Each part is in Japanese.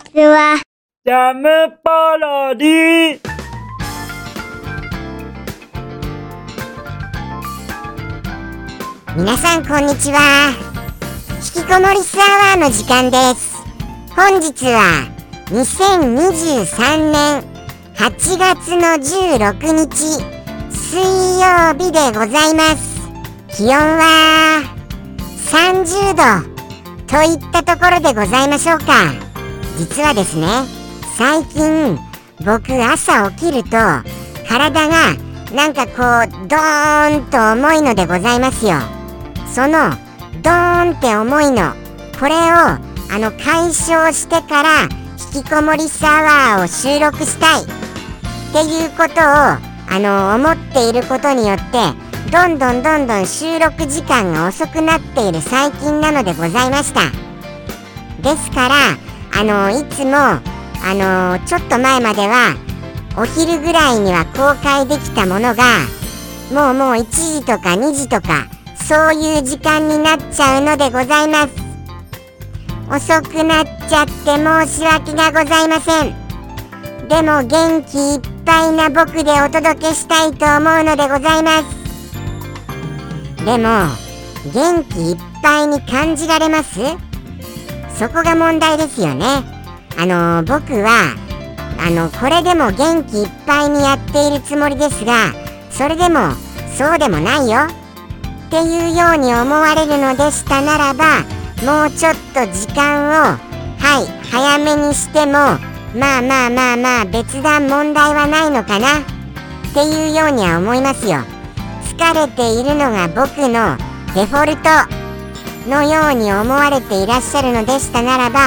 ちは。ジャムパロディ皆さんこんにちは。引きこもりスアワーの時間です。本日は2023年8月の16日水曜日でございます。気温は30度といったところでございましょうか実はですね最近僕朝起きると体がなんかこうドーンと重いのでございますよ。そのドーンって重いのこれをあの解消してから引きこもりサワーを収録したい。っていうことをあの思っていることによってどんどんどんどん収録時間が遅くなっている最近なのでございました。ですからあのいつもあのちょっと前まではお昼ぐらいには公開できたものがもうもう1時とか2時とかそういう時間になっちゃうのでございます。遅くなっちゃって申し訳がございません。でも元気いっぱいな僕でお届けしたいと思うのでございます。でも元気いっぱいに感じられます？そこが問題ですよね。あの僕はあのこれでも元気いっぱいにやっているつもりですがそれでもそうでもないよ。っていうように思われるのでしたならばもうちょっと時間をはい早めにしてもまあまあまあまあ別段問題はないのかな。っていうようには思いますよ。疲れているのが僕のデフォルト。のように思われていらっしゃるのでしたならば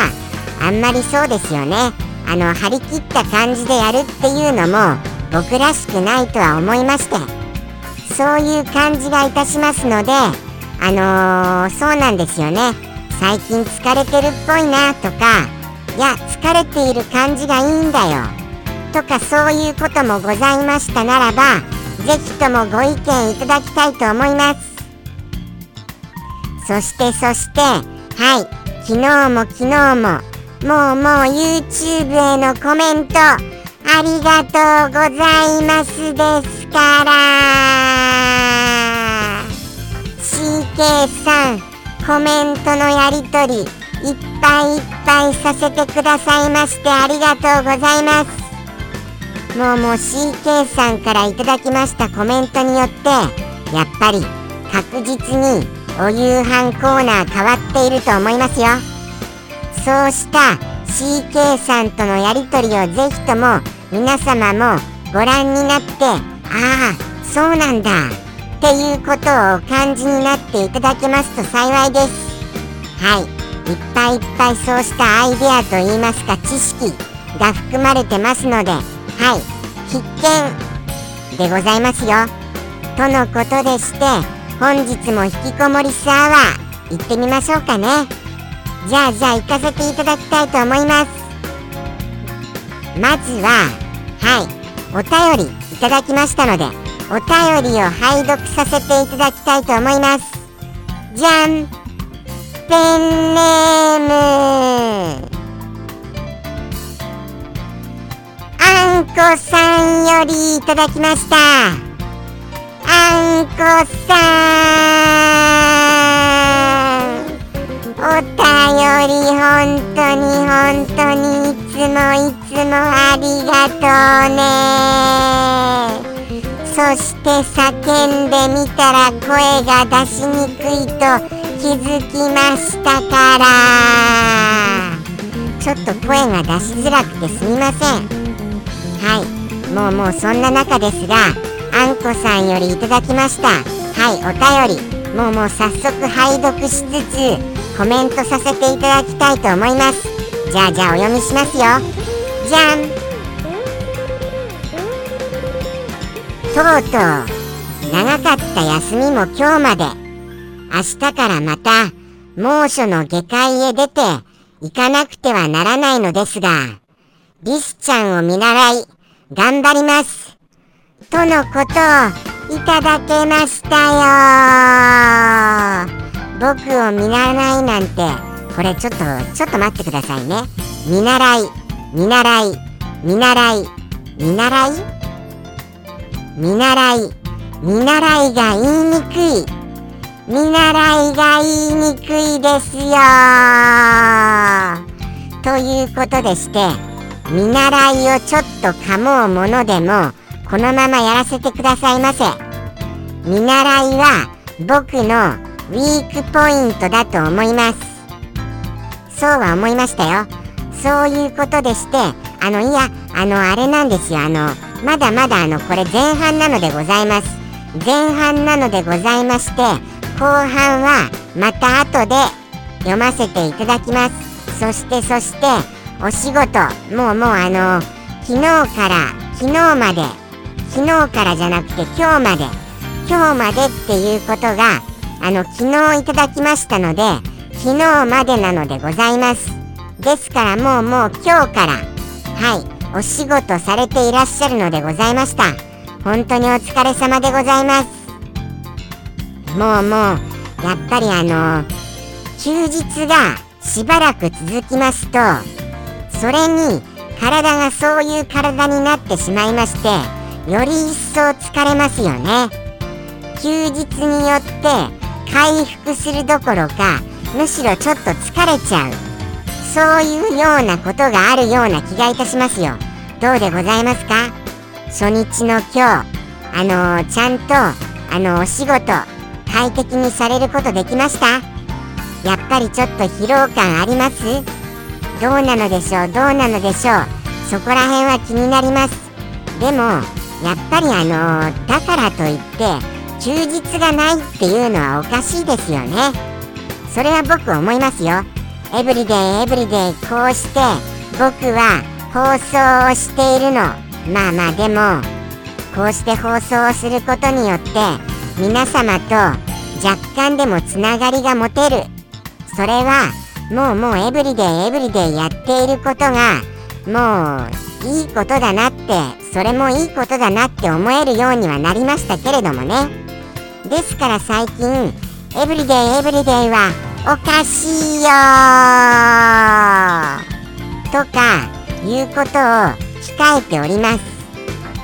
あんまりそうですよね。あの張り切った感じでやるっていうのも僕らしくないとは思いましてそういう感じがいたしますのであのー、そうなんですよね。最近疲れてるっぽいなとかいや疲れている感じがいいんだよ。とかそういうこともございましたならばぜひともご意見いただきたいと思います。そしてそしてはい。昨日も昨日ももうもう YouTube へのコメントありがとうございますですから。CK さんコメントのやり取りいっぱいいっぱいさせてくださいましてありがとうございます。もうもう CK さんからいただきましたコメントによってやっぱり確実にお夕飯コーナー変わっていると思いますよ。そうした CK さんとのやり取りをぜひとも皆様もご覧になってああそうなんだっていうことをお感じになっていただけますと幸いです。はい。いっぱいいっぱいそうしたアイデアといいますか知識が含まれてますのではい。必見でございますよ。とのことでして本日も引きこもりスアワー行ってみましょうかね。じゃあじゃあ行かせていただきたいと思います。まずははいお便りいただきましたのでお便りを拝読させていただきたいと思います。じゃん。ペンネーム。あんこさんよりいただきました。あんこさん。お便り本当に本当にいつもいつもありがとうね。そして叫んでみたら声が出しにくいと気づきましたから。ちょっと声が出しづらくてすみません。はい。もうもうそんな中ですがあんこさんよりいただきました。はいお便り。もうもう早速拝読しつつコメントさせていただきたいと思います。じゃあじゃあお読みしますよ。じゃん。とうとう長かった休みも今日まで。明日からまた猛暑の下界へ出て行かなくてはならないのですがリスちゃんを見習い頑張ります。とのことをいただけましたよ僕を見習いなんてこれちょっとちょっと待ってくださいね。見習い見習い見習い見習い？見習い見習いが言いにくい。見習いが言いにくいですよということでして見習いをちょっとかもうものでもこのままやらせてくださいませ。見習いは僕のウィークポイントだと思います。そうは思いましたよ。そういうことでしてあのいやあのあれなんですよ。あのまだまだあのこれ前半なのでございます。前半なのでございまして後半はまた後で読ませていただきます。そしてそしてお仕事もうもうあの昨日から昨日まで昨日からじゃなくて今日まで。今日までっていうことがあの昨日いただきましたので昨日までなのでございます。ですからもうもう今日からはいお仕事されていらっしゃるのでございました。本当にお疲れ様でございます。もうもうやっぱりあの休日がしばらく続きますとそれに体がそういう体になってしまいましてより一層疲れますよね。休日によって回復するどころかむしろちょっと疲れちゃう。そういうようなことがあるような気がいたしますよ。どうでございますか？初日の今日あのー、ちゃんとあのお仕事快適にされることできました？やっぱりちょっと疲労感あります？どうなのでしょう？どうなのでしょう？そこら辺は気になります。でもやっぱりあの、だからといって休日がないっていうのはおかしいですよね。それは僕思いますよ。エブリデイエブリデイこうして僕は放送をしているの。まあまあでもこうして放送をすることによって皆様と若干でもつながりが持てる。それはもうもうエブリデイエブリデイやっていることがもういいことだなってそれもいいことだなって思えるようにはなりましたけれどもね。ですから最近エブリデイエブリデイはおかしいよとかいうことを控えております。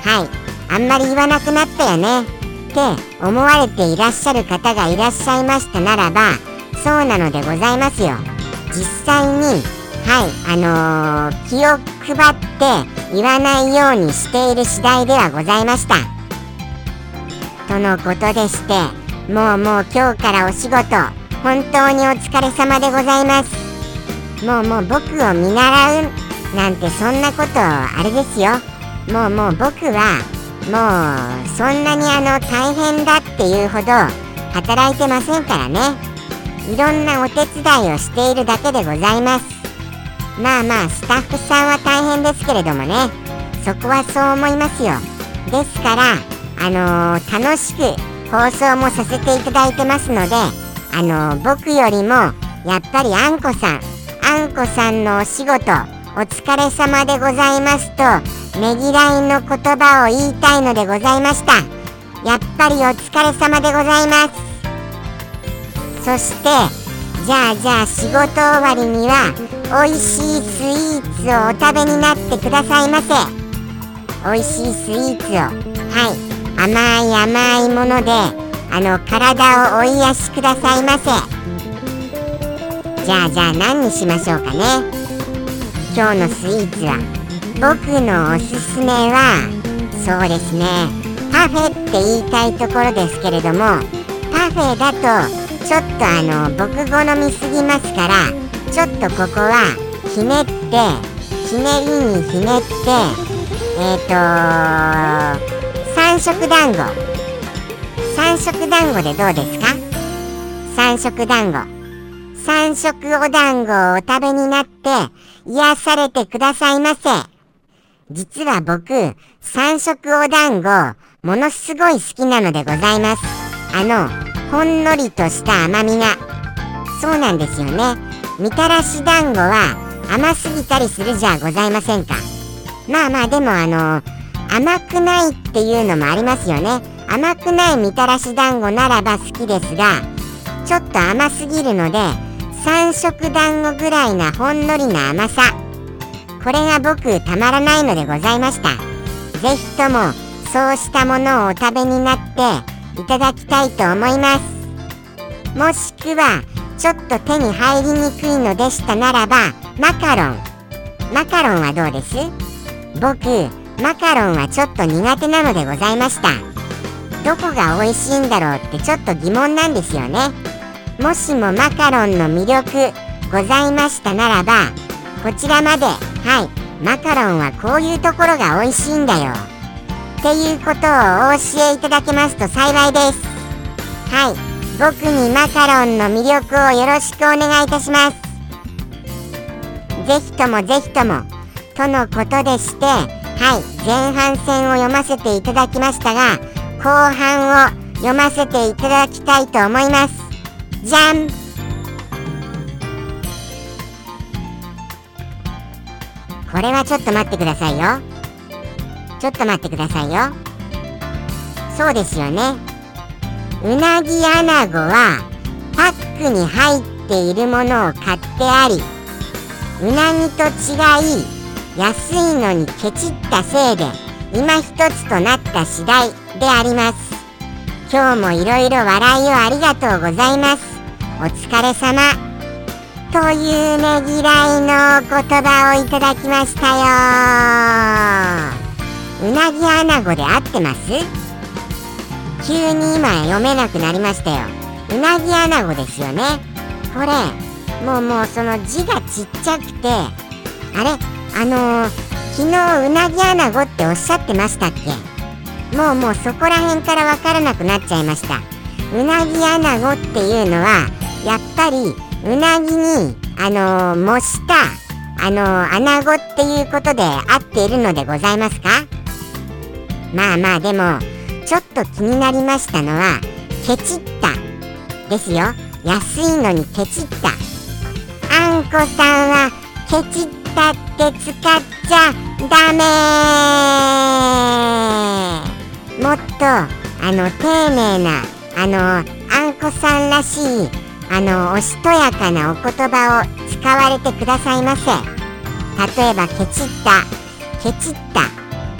はい。あんまり言わなくなったよね。って思われていらっしゃる方がいらっしゃいましたならばそうなのでございますよ。実際にはいあのー、気を配って言わないようにしている次第ではございました。とのことでしてもうもう今日からお仕事本当にお疲れ様でございます。もうもう僕を見習うなんてそんなことあれですよ。もうもう僕はもうそんなにあの大変だっていうほど働いてませんからね。いろんなお手伝いをしているだけでございます。まあまあスタッフさんは大変ですけれどもね。そこはそう思いますよ。ですからあのー、楽しく放送もさせていただいてますのであのー、僕よりもやっぱりあんこさんあんこさんのお仕事お疲れ様でございますとねぎらいの言葉を言いたいのでございました。やっぱりお疲れ様でございます。そしてじゃあじゃあ仕事終わりには美味しいスイーツをお食べになってくださいませ。美味しいスイーツを。はい。甘い甘いものであの体をお癒しくださいませ。じゃあじゃあ何にしましょうかね。今日のスイーツは僕のおすすめはそうですね。パフェって言いたいところですけれどもパフェだとちょっとあの僕好みすぎますからちょっとここはひねってひねりにひねってえっ、ー、と三色団子三色団子でどうですか？三色団子三色お団子をお食べになって癒されてくださいませ。実は僕、三色お団子、ものすごい好きなのでございます。あの、ほんのりとした甘みが。そうなんですよね。みたらし団子は甘すぎたりするじゃございませんか。まあまあでもあの、甘くないっていうのもありますよね。甘くないみたらし団子ならば好きですが、ちょっと甘すぎるので、三色団子ぐらいなほんのりな甘さ。これが僕たまらないのでございましたぜひともそうしたものをお食べになっていただきたいと思います。もしくはちょっと手に入りにくいのでしたならばマカロン。マカロンはどうです？僕マカロンはちょっと苦手なのでございました。どこが美味しいんだろうってちょっと疑問なんですよね。もしもマカロンの魅力ございましたならばこちらまで。はい。マカロンはこういうところが美味しいんだよ。っていうことをお教えいただけますと幸いです。はい。僕にマカロンの魅力をよろしくお願いいたします。ぜひともぜひともとのことでしてはい。前半戦を読ませていただきましたが後半を読ませていただきたいと思います。じゃん。これはちょっと待ってくださいよ。ちょっと待ってくださいよ。そうですよね。うなぎアナゴはパックに入っているものを買ってありうなぎと違い安いのにケチったせいで今一つとなった次第であります。今日もいろいろ笑いをありがとうございます。お疲れ様。というねぎらいの言葉をいただきましたよ。うなぎアナゴで合ってます？急に今読めなくなりましたよ。うなぎアナゴですよね。これもうもうその字がちっちゃくてあれ？あのー、昨日うなぎアナゴっておっしゃってましたっけ？もうもうそこら辺からわからなくなっちゃいました。うなぎアナゴっていうのはやっぱりうなぎにあのー、模したあのー、アナゴっていうことで合っているのでございますか？まあまあでもちょっと気になりましたのはケチった。ですよ。安いのにケチった。あんこさんはケチったって使っちゃダメ。もっとあの丁寧なあのあんこさんらしいあのおしとやかなお言葉を使われてくださいませ。例えばケチった。ケチった。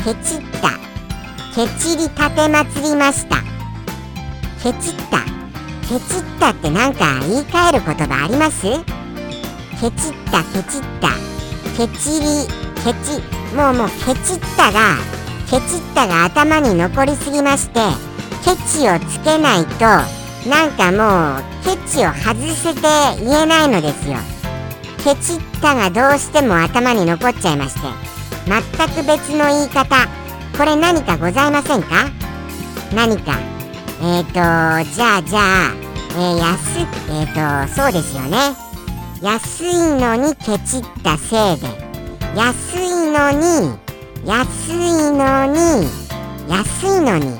ケチった。ケチり立てまつりました。ケチった。ケチったってなんか言い換える言葉あります？ケチったケチった。ケチりケチもうもうケチったがケチったが頭に残りすぎましてケチをつけないとなんかもうケチを外せて言えないのですよ。ケチったがどうしても頭に残っちゃいまして全く別の言い方。これ何かございませんか？何か。えーとじゃあじゃあ、えー、安えーとそうですよね。安いのにケチったせいで。安いのに安いのに安いのに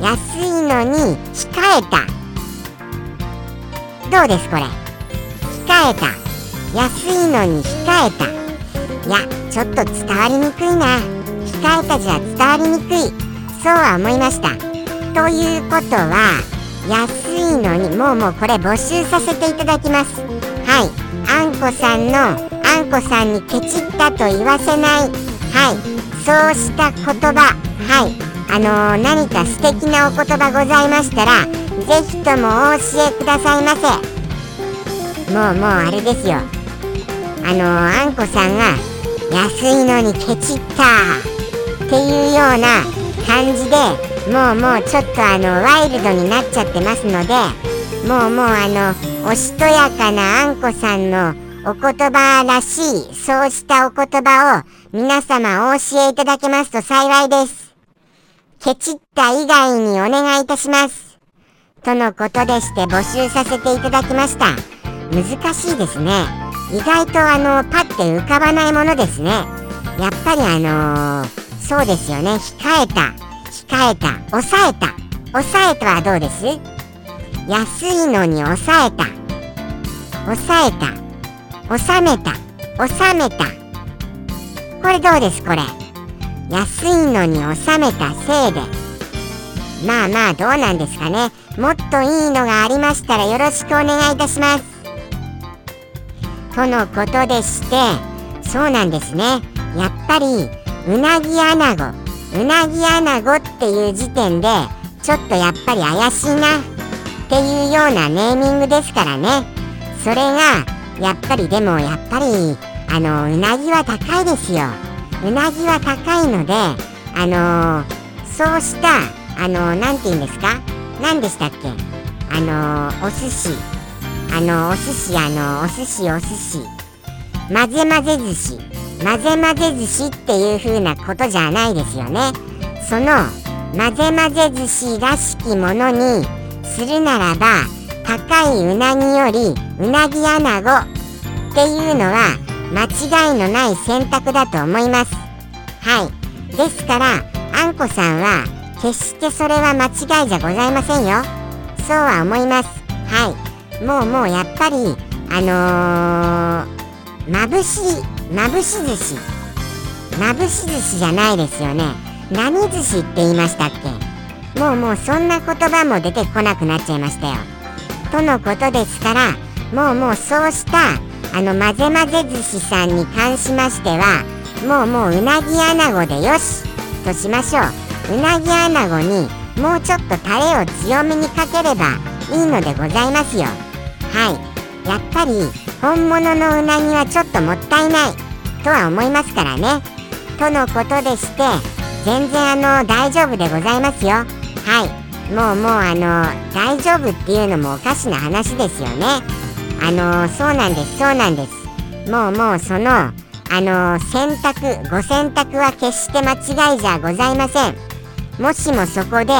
安いのに控えた。どうですこれ？控えた。安いのに控えた。いやちょっと伝わりにくいな。控えたじゃ伝わりにくい。そうは思いました。ということは安いのにもうもうこれ募集させていただきます。はい。あんこさんのあんこさんにケチったと言わせない。はい。そうした言葉。はい。あのー、何か素敵なお言葉ございましたらぜひともお教えくださいませ。もうもうあれですよ。あのー、あんこさんが安いのにケチった。っていうような感じでもうもうちょっとあのワイルドになっちゃってますのでもうもうあのおしとやかなあんこさんのお言葉らしいそうしたお言葉を皆様お教えいただけますと幸いです。ケチった以外にお願いいたします。とのことでして募集させていただきました。難しいですね。意外とあのパッて浮かばないものですね。やっぱりあのーそうですよね。控えた。控えた。抑えた。抑えたはどうです？安いのに抑えた。抑えた。収めた。収めた。これどうですこれ？安いのに収めたせいで。まあまあどうなんですかね。もっといいのがありましたらよろしくお願いいたします。とのことでしてそうなんですね。やっぱりうなぎアナゴうなぎアナゴっていう時点でちょっとやっぱり怪しいな。っていうようなネーミングですからね。それがやっぱりでもやっぱりあのうなぎは高いですよ。うなぎは高いのであのそうしたあの何て言うんですか？何でしたっけ？あのお寿司。あのお寿司あのお寿司お寿司。混ぜ混ぜ寿司。混ぜ混ぜ寿司っていう風なことじゃないですよね。その混ぜ混ぜ寿司らしきものにするならば高いうなぎよりうなぎアナゴっていうのは間違いのない選択だと思います。はい。ですからあんこさんは決してそれは間違いじゃございませんよ。そうは思います。はい。もうもうやっぱりあのー、まぶしまぶし寿司。まぶし寿司じゃないですよね。何寿司って言いましたっけ？もうもうそんな言葉も出てこなくなっちゃいましたよ。とのことですからもうもうそうしたあの混ぜ混ぜ寿司さんに関しましてはもうもううなぎアナゴでよしとしましょう。うなぎアナゴにもうちょっとタレを強めにかければいいのでございますよ。はい。やっぱり本物のうなぎはちょっともったいない。とは思いますからね。とのことでして全然あの大丈夫でございますよ。はい。もうもうあの大丈夫っていうのもおかしな話ですよね。あのそうなんですそうなんです。もうもうそのあの選択ご選択は決して間違いじゃございません。もしもそこで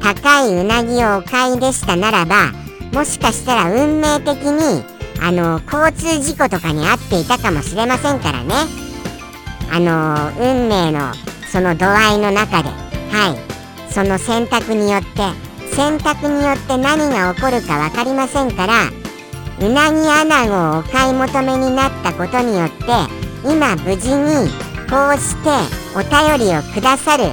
高いうなぎをお買いでしたならばもしかしたら運命的にあの交通事故とかに遭っていたかもしれませんからね。あの運命のその度合いの中ではい。その選択によって選択によって何が起こるか分かりませんからうなぎアナゴをお買い求めになったことによって今無事にこうしてお便りをくださる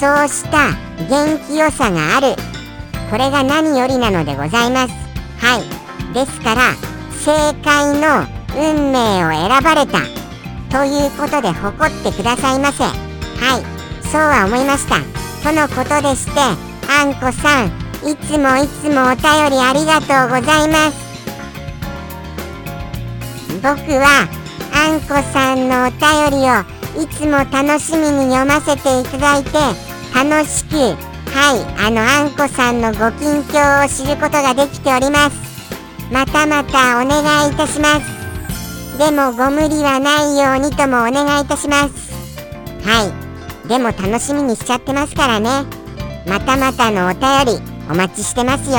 そうした元気よさがある。これが何よりなのでございます。はい。ですから正解の運命を選ばれた。ということで誇ってくださいませ。はい。そうは思いました。とのことでしてあんこさんいつもいつもお便りありがとうございます。僕はあんこさんのお便りをいつも楽しみに読ませていただいて楽しくはいあのあんこさんのご近況を知ることができております。またまたお願いいたします。でもご無理はないようにともお願いいたします。はい。でも楽しみにしちゃってますからね。またまたのお便りお待ちしてますよ。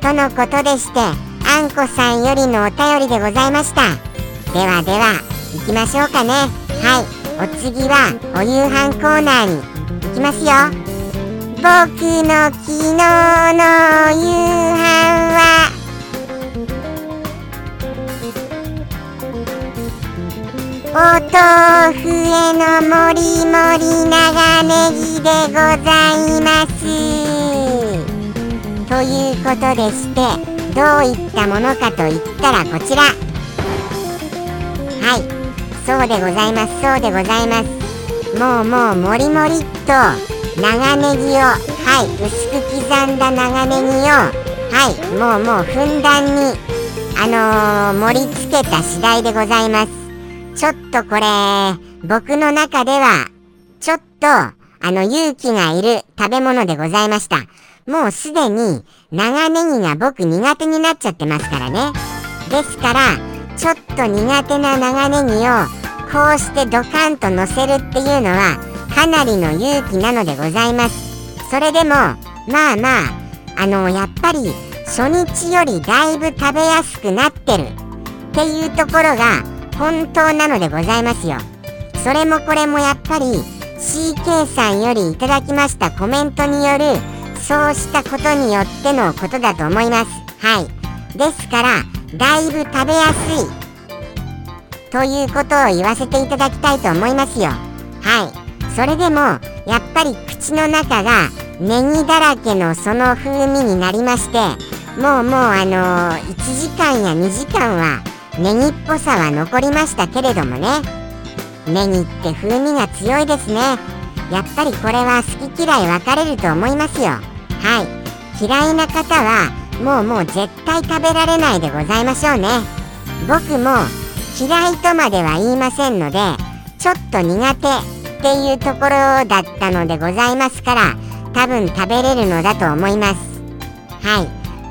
とのことでしてあんこさんよりのお便りでございました。ではでは行きましょうかね。はい。お次はお夕飯コーナーに行きますよ。僕の昨日の夕飯はお豆腐へのもりもり長ネギでございます。ということでしてどういったものかといったらこちら。はい。そうでございます。そうでございます。もうもうもりもりっと長ネギをはい薄く刻んだ長ネギをはいもうもうふんだんにあのー、盛り付けた次第でございます。ちょっとこれ、僕の中では、ちょっと、あの、勇気がいる食べ物でございました。もうすでに、長ネギが僕苦手になっちゃってますからね。ですから、ちょっと苦手な長ネギを、こうしてドカンと乗せるっていうのは、かなりの勇気なのでございます。それでも、まあまあ、あの、やっぱり、初日よりだいぶ食べやすくなってるっていうところが、本当なのでございますよ。それもこれもやっぱり CK さんよりいただきましたコメントによるそうしたことによってのことだと思います。はい。ですからだいぶ食べやすい。ということを言わせていただきたいと思いますよ。はい。それでもやっぱり口の中がネギだらけのその風味になりましてもうもうあのー、1時間や2時間はネギっぽさは残りましたけれどもね。ネギって風味が強いですね。やっぱりこれは好き嫌い分かれると思いますよ。はい。嫌いな方はもうもう絶対食べられないでございましょうね。僕も嫌いとまでは言いませんのでちょっと苦手っていうところだったのでございますから多分食べれるのだと思います。はい。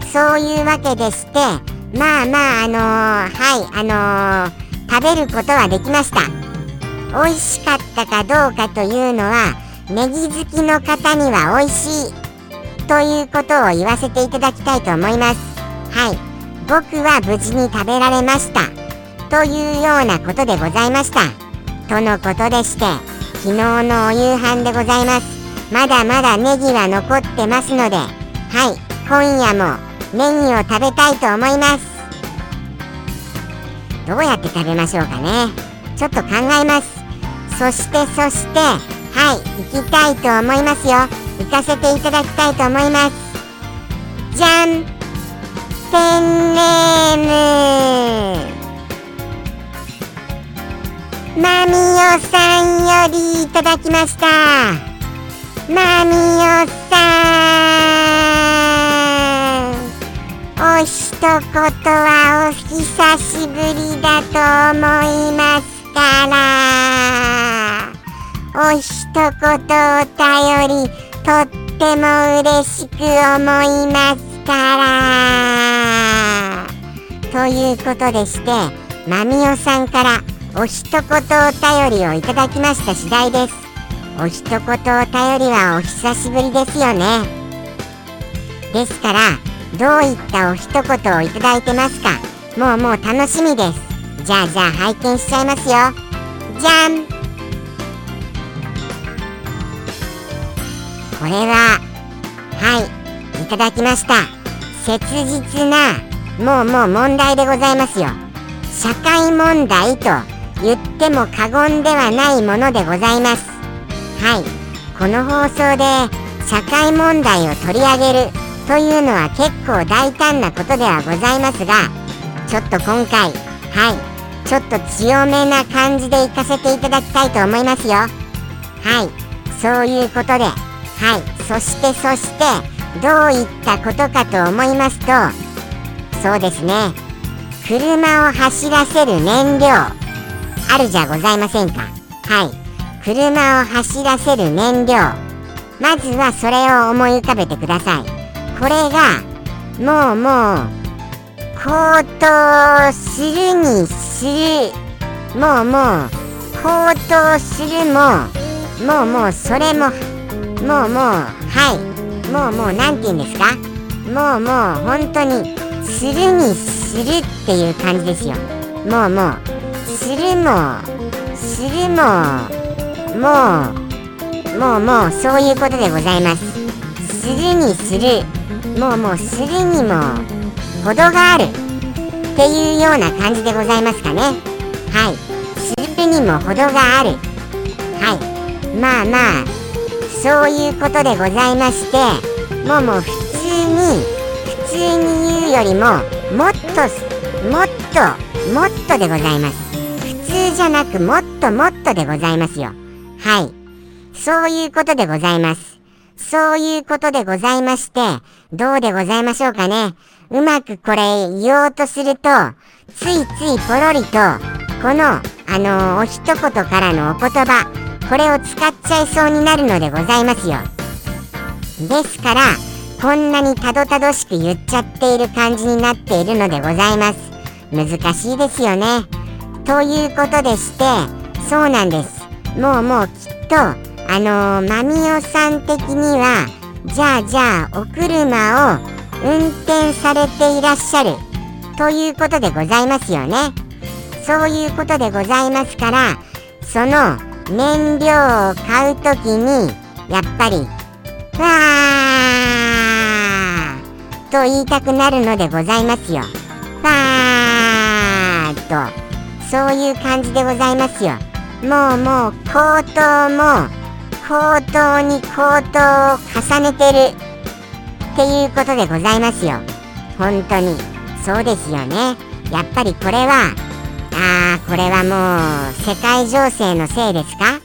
そういうわけでしてまあまああのー、はいあのー、食べることはできました。美味しかったかどうかというのはネギ好きの方には美味しいということを言わせていただきたいと思います。はい。僕は無事に食べられました。というようなことでございました。とのことでして昨日のお夕飯でございます。まだまだネギは残ってますのではい。今夜もネギを食べたいと思います。どうやって食べましょうかね。ちょっと考えます。そしてそしてはい行きたいと思いますよ。行かせていただきたいと思います。じゃんペンネーム。マミオさんよりいただきました。マミお一言はお久しぶりだと思いますから。お一言お便りとっても嬉しく思いますから。ということでしてまみおさんからお一言お便りをいただきました次第です。お一言お便りはお久しぶりですよね。ですからどういったお一言をいただいてますか？もうもう楽しみです。じゃあじゃあ拝見しちゃいますよ。じゃん。これははいいただきました。切実なもうもう問題でございますよ。社会問題と言っても過言ではないものでございます。はい。この放送で社会問題を取り上げる。というのは結構大胆なことではございますがちょっと今回はいちょっと強めな感じでいかせていただきたいと思いますよ。はいそういうことではいそしてそしてどういったことかと思いますとそうですね車を走らせる燃料あるじゃございませんか。はい車を走らせる燃料まずはそれを思い浮かべてください。これがもうもう高騰するにするもうもう高騰するももうもうそれももうもうはいもうもう何て言うんですかもうもう本当にするにするっていう感じですよ。もうもうするもするももうもうもうそういうことでございます。するにする。もうもうするにも程があるっていうような感じでございますかね。はい。するにも程がある。はい。まあまあそういうことでございましてもうもう普通に普通に言うよりももっともっともっとでございます。普通じゃなくもっともっとでございますよ。はい。そういうことでございます。そういうことでございまして、どうでございましょうかね。うまくこれ言おうとすると、ついついポロリと、この、あのー、お一言からのお言葉、これを使っちゃいそうになるのでございますよ。ですから、こんなにたどたどしく言っちゃっている感じになっているのでございます。難しいですよね。ということでして、そうなんです。もうもうきっとあのー、マミオさん的にはじゃあじゃあお車を運転されていらっしゃるということでございますよね。そういうことでございますからその燃料を買う時にやっぱりわーと言いたくなるのでございますよ。わーと。そういう感じでございますよ。もうもう高騰も高騰に高騰を重ねてる。っていうことでございますよ。本当に。そうですよね。やっぱりこれはああこれはもう世界情勢のせいですか？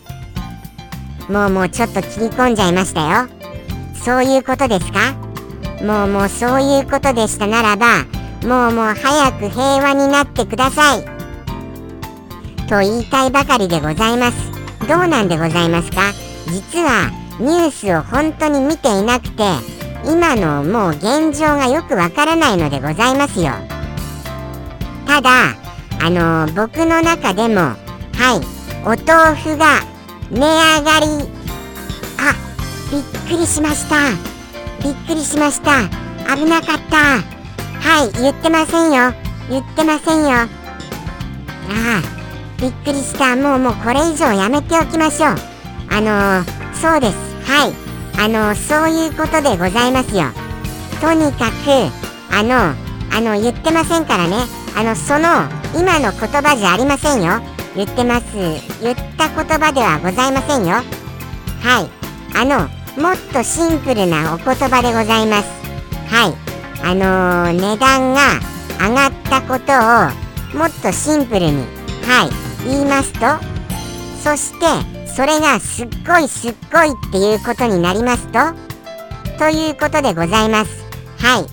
もうもうちょっと切り込んじゃいましたよ。そういうことですか？もうもうそういうことでしたならばもうもう早く平和になってください。と言いたいばかりでございます。どうなんでございますか？実はニュースを本当に見ていなくて今のもう現状がよくわからないのでございますよ。ただあの僕の中でもはいお豆腐が値上がり。あびっくりしました。びっくりしました。危なかった。はい言ってませんよ。言ってませんよ。ああびっくりした。もうもうこれ以上やめておきましょう。あのー、そうです。はい。あのー、そういうことでございますよ。とにかくあのあの言ってませんからね。あのその今の言葉じゃありませんよ。言ってます。言った言葉ではございませんよ。はい。あのもっとシンプルなお言葉でございます。はい。あのー、値段が上がったことをもっとシンプルにはい。言いますとそしてそれがすっごいすっごいっていうことになりますと？ということでございます。はい。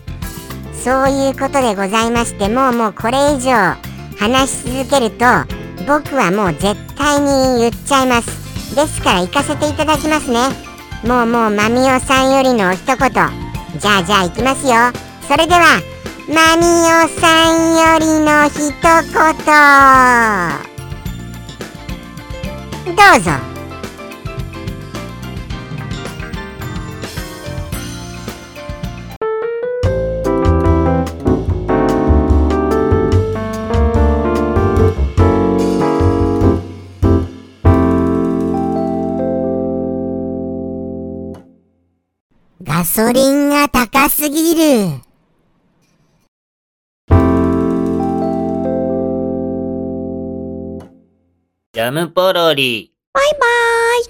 そういうことでございましてもうもうこれ以上話し続けると僕はもう絶対に言っちゃいます。ですから行かせていただきますね。もうもうまみおさんよりの一言。じゃあじゃあ行きますよ。それではまみおさんよりの一言。どうぞ。ガソリンが高すぎる。ジャムポロリ。バイバーイ。